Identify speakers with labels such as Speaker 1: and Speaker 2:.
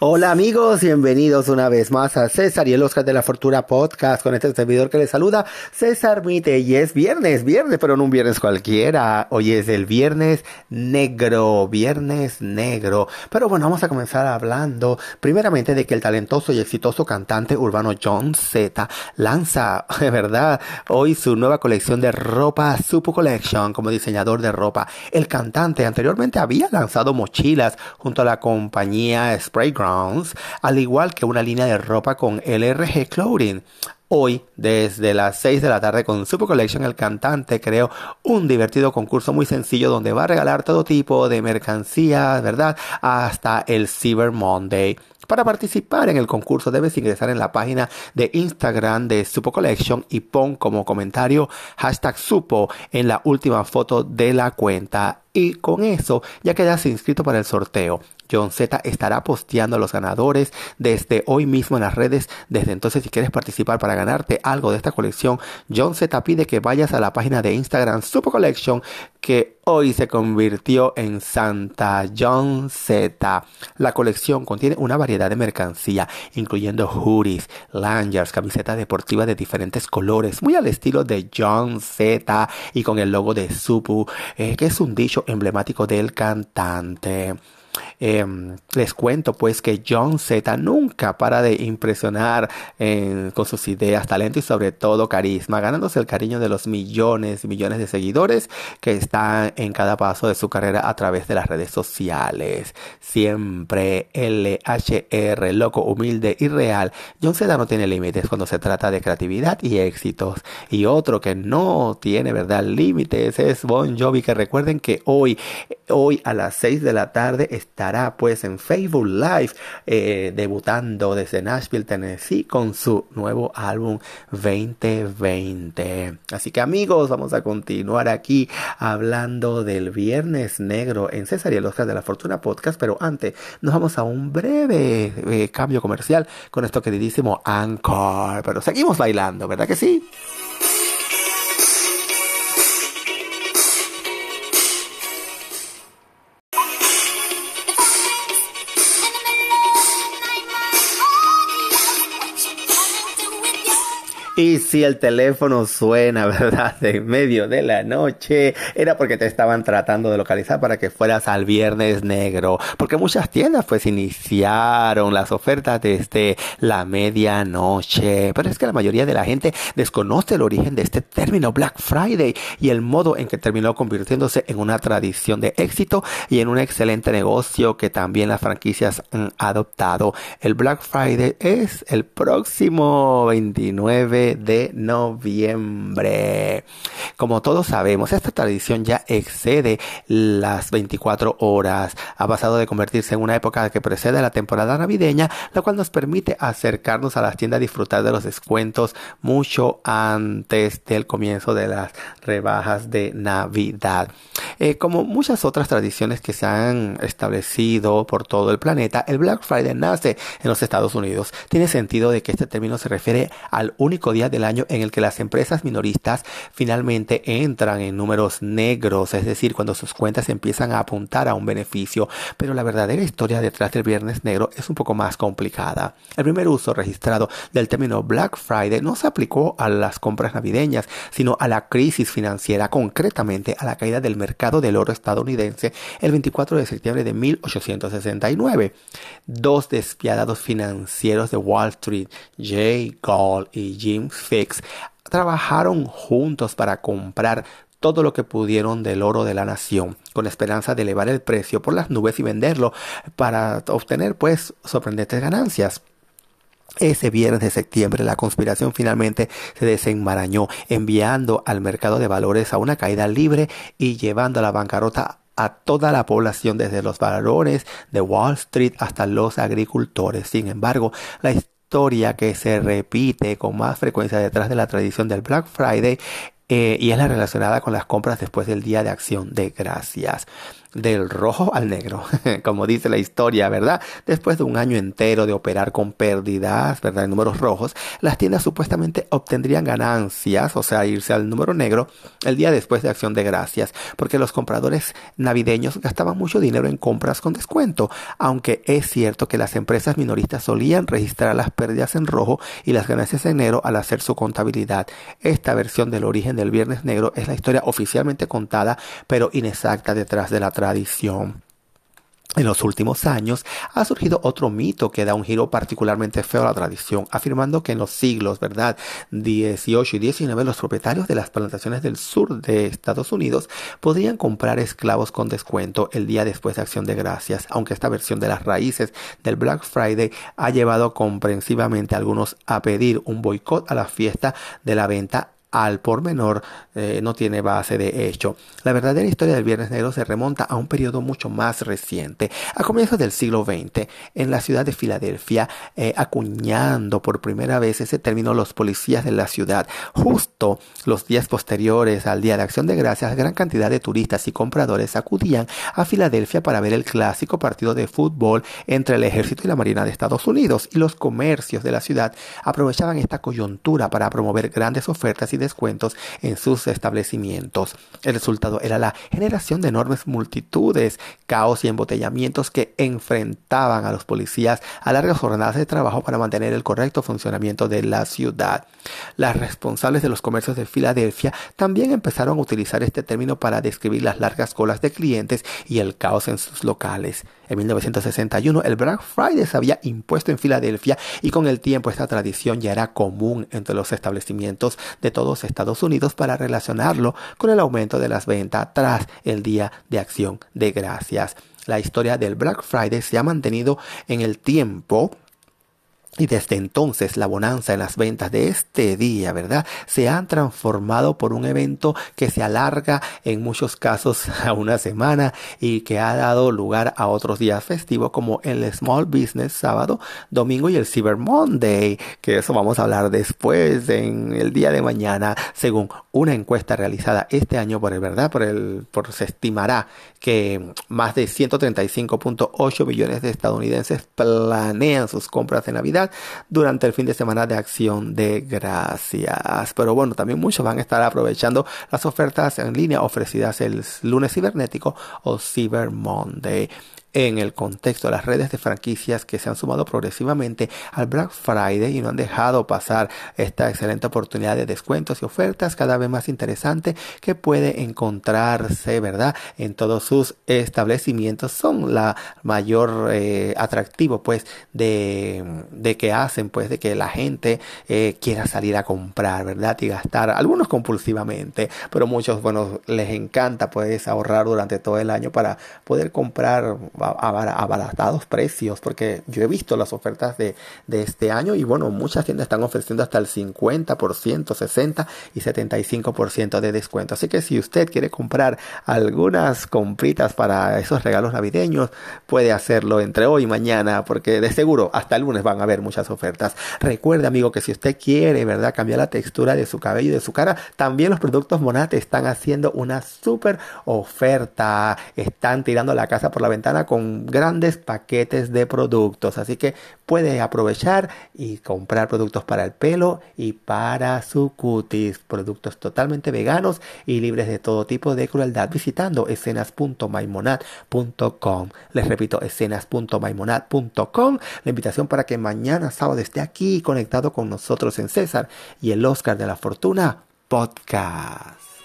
Speaker 1: Hola amigos, bienvenidos una vez más a César y el Oscar de la Fortuna Podcast con este servidor que les saluda, César Mite. Y es viernes, viernes, pero no un viernes cualquiera. Hoy es el viernes negro, viernes negro. Pero bueno, vamos a comenzar hablando primeramente de que el talentoso y exitoso cantante urbano John Z lanza, de verdad, hoy su nueva colección de ropa, Supo Collection, como diseñador de ropa. El cantante anteriormente había lanzado mochilas junto a la compañía Al igual que una línea de ropa con LRG Clothing. Hoy, desde las 6 de la tarde con Super Collection, el cantante creó un divertido concurso muy sencillo donde va a regalar todo tipo de mercancías, ¿verdad? Hasta el Cyber Monday. Para participar en el concurso debes ingresar en la página de Instagram de Supo Collection y pon como comentario hashtag Supo en la última foto de la cuenta. Y con eso ya quedas inscrito para el sorteo. John Z estará posteando a los ganadores desde hoy mismo en las redes. Desde entonces, si quieres participar para ganarte algo de esta colección, John Z pide que vayas a la página de Instagram Super Collection que hoy se convirtió en Santa John Z. La colección contiene una variedad de mercancía, incluyendo hoodies, lanyards, camisetas deportivas de diferentes colores, muy al estilo de John Z y con el logo de Supu, eh, que es un dicho emblemático del cantante. Em, les cuento pues que John Z nunca para de impresionar con sus ideas, talento y sobre todo carisma, ganándose el cariño de los millones y millones de seguidores que están en cada paso de su carrera a través de las redes sociales. Siempre LHR, loco, humilde y real. John Z no tiene límites cuando se trata de creatividad y éxitos. Y otro que no tiene, ¿verdad? Límites es Bon Jovi, que recuerden que hoy, hoy a las 6 de la tarde estará pues en Facebook Live eh, debutando desde Nashville, Tennessee con su nuevo álbum 2020. Así que amigos, vamos a continuar aquí hablando del Viernes Negro en César y el Oscar de la Fortuna Podcast, pero antes nos vamos a un breve eh, cambio comercial con esto queridísimo Anchor, pero seguimos bailando, ¿verdad que sí? Y si el teléfono suena, ¿verdad? En medio de la noche, era porque te estaban tratando de localizar para que fueras al viernes negro. Porque muchas tiendas pues iniciaron las ofertas desde la medianoche. Pero es que la mayoría de la gente desconoce el origen de este término Black Friday y el modo en que terminó convirtiéndose en una tradición de éxito y en un excelente negocio que también las franquicias han adoptado. El Black Friday es el próximo 29 de noviembre. Como todos sabemos, esta tradición ya excede las 24 horas. Ha pasado de convertirse en una época que precede la temporada navideña, la cual nos permite acercarnos a las tiendas a disfrutar de los descuentos mucho antes del comienzo de las rebajas de Navidad. Eh, como muchas otras tradiciones que se han establecido por todo el planeta, el Black Friday nace en los Estados Unidos. Tiene sentido de que este término se refiere al único día del año en el que las empresas minoristas finalmente entran en números negros, es decir, cuando sus cuentas empiezan a apuntar a un beneficio. Pero la verdadera historia detrás del Viernes Negro es un poco más complicada. El primer uso registrado del término Black Friday no se aplicó a las compras navideñas, sino a la crisis financiera, concretamente a la caída del mercado del oro estadounidense el 24 de septiembre de 1869. Dos despiadados financieros de Wall Street, Jay Gould y Jim Fix, trabajaron juntos para comprar todo lo que pudieron del oro de la nación, con esperanza de elevar el precio por las nubes y venderlo para obtener pues sorprendentes ganancias. Ese viernes de septiembre la conspiración finalmente se desenmarañó, enviando al mercado de valores a una caída libre y llevando a la bancarrota a toda la población, desde los varones de Wall Street hasta los agricultores. Sin embargo, la historia que se repite con más frecuencia detrás de la tradición del Black Friday eh, y es la relacionada con las compras después del Día de Acción de Gracias. Del rojo al negro, como dice la historia, ¿verdad? Después de un año entero de operar con pérdidas, ¿verdad? En números rojos, las tiendas supuestamente obtendrían ganancias, o sea, irse al número negro el día después de Acción de Gracias, porque los compradores navideños gastaban mucho dinero en compras con descuento, aunque es cierto que las empresas minoristas solían registrar las pérdidas en rojo y las ganancias en negro al hacer su contabilidad. Esta versión del origen del Viernes Negro es la historia oficialmente contada, pero inexacta detrás de la tradición. En los últimos años ha surgido otro mito que da un giro particularmente feo a la tradición, afirmando que en los siglos, ¿verdad? 18 y 19 los propietarios de las plantaciones del sur de Estados Unidos podrían comprar esclavos con descuento el día después de Acción de Gracias, aunque esta versión de las raíces del Black Friday ha llevado comprensivamente a algunos a pedir un boicot a la fiesta de la venta al por menor eh, no tiene base de hecho. La verdadera historia del Viernes Negro se remonta a un periodo mucho más reciente, a comienzos del siglo XX, en la ciudad de Filadelfia, eh, acuñando por primera vez ese término los policías de la ciudad. Justo los días posteriores al Día de Acción de Gracias, gran cantidad de turistas y compradores acudían a Filadelfia para ver el clásico partido de fútbol entre el ejército y la marina de Estados Unidos, y los comercios de la ciudad aprovechaban esta coyuntura para promover grandes ofertas y descuentos en sus establecimientos. El resultado era la generación de enormes multitudes, caos y embotellamientos que enfrentaban a los policías a largas jornadas de trabajo para mantener el correcto funcionamiento de la ciudad. Las responsables de los comercios de Filadelfia también empezaron a utilizar este término para describir las largas colas de clientes y el caos en sus locales. En 1961 el Black Friday se había impuesto en Filadelfia y con el tiempo esta tradición ya era común entre los establecimientos de Estados Unidos para relacionarlo con el aumento de las ventas tras el Día de Acción de Gracias. La historia del Black Friday se ha mantenido en el tiempo y desde entonces la bonanza en las ventas de este día, ¿verdad? Se han transformado por un evento que se alarga en muchos casos a una semana y que ha dado lugar a otros días festivos como el Small Business sábado, domingo y el Cyber Monday, que eso vamos a hablar después en el día de mañana, según una encuesta realizada este año por el, ¿verdad? Por el, por se estimará que más de 135.8 millones de estadounidenses planean sus compras de Navidad durante el fin de semana de acción de gracias. Pero bueno, también muchos van a estar aprovechando las ofertas en línea ofrecidas el lunes cibernético o Cyber Monday en el contexto de las redes de franquicias que se han sumado progresivamente al Black Friday y no han dejado pasar esta excelente oportunidad de descuentos y ofertas cada vez más interesante que puede encontrarse, ¿verdad? En todos sus establecimientos son la mayor eh, atractivo pues de, de, que hacen pues de que la gente eh, quiera salir a comprar, ¿verdad? Y gastar, algunos compulsivamente, pero muchos, bueno, les encanta pues ahorrar durante todo el año para poder comprar abaratados precios, porque yo he visto las ofertas de, de este año y bueno, muchas tiendas están ofreciendo hasta el 50%, 60 y 75% de descuento. Así que si usted quiere comprar algunas compritas para esos regalos navideños, puede hacerlo entre hoy y mañana, porque de seguro hasta el lunes van a haber muchas ofertas. Recuerde, amigo, que si usted quiere, ¿verdad?, cambiar la textura de su cabello y de su cara, también los productos Monate están haciendo una super oferta. Están tirando la casa por la ventana con grandes paquetes de productos. Así que puede aprovechar y comprar productos para el pelo y para su cutis. Productos totalmente veganos y libres de todo tipo de crueldad visitando escenas.maimonad.com. Les repito, escenas.maimonad.com. La invitación para que mañana sábado esté aquí conectado con nosotros en César y el Oscar de la Fortuna podcast.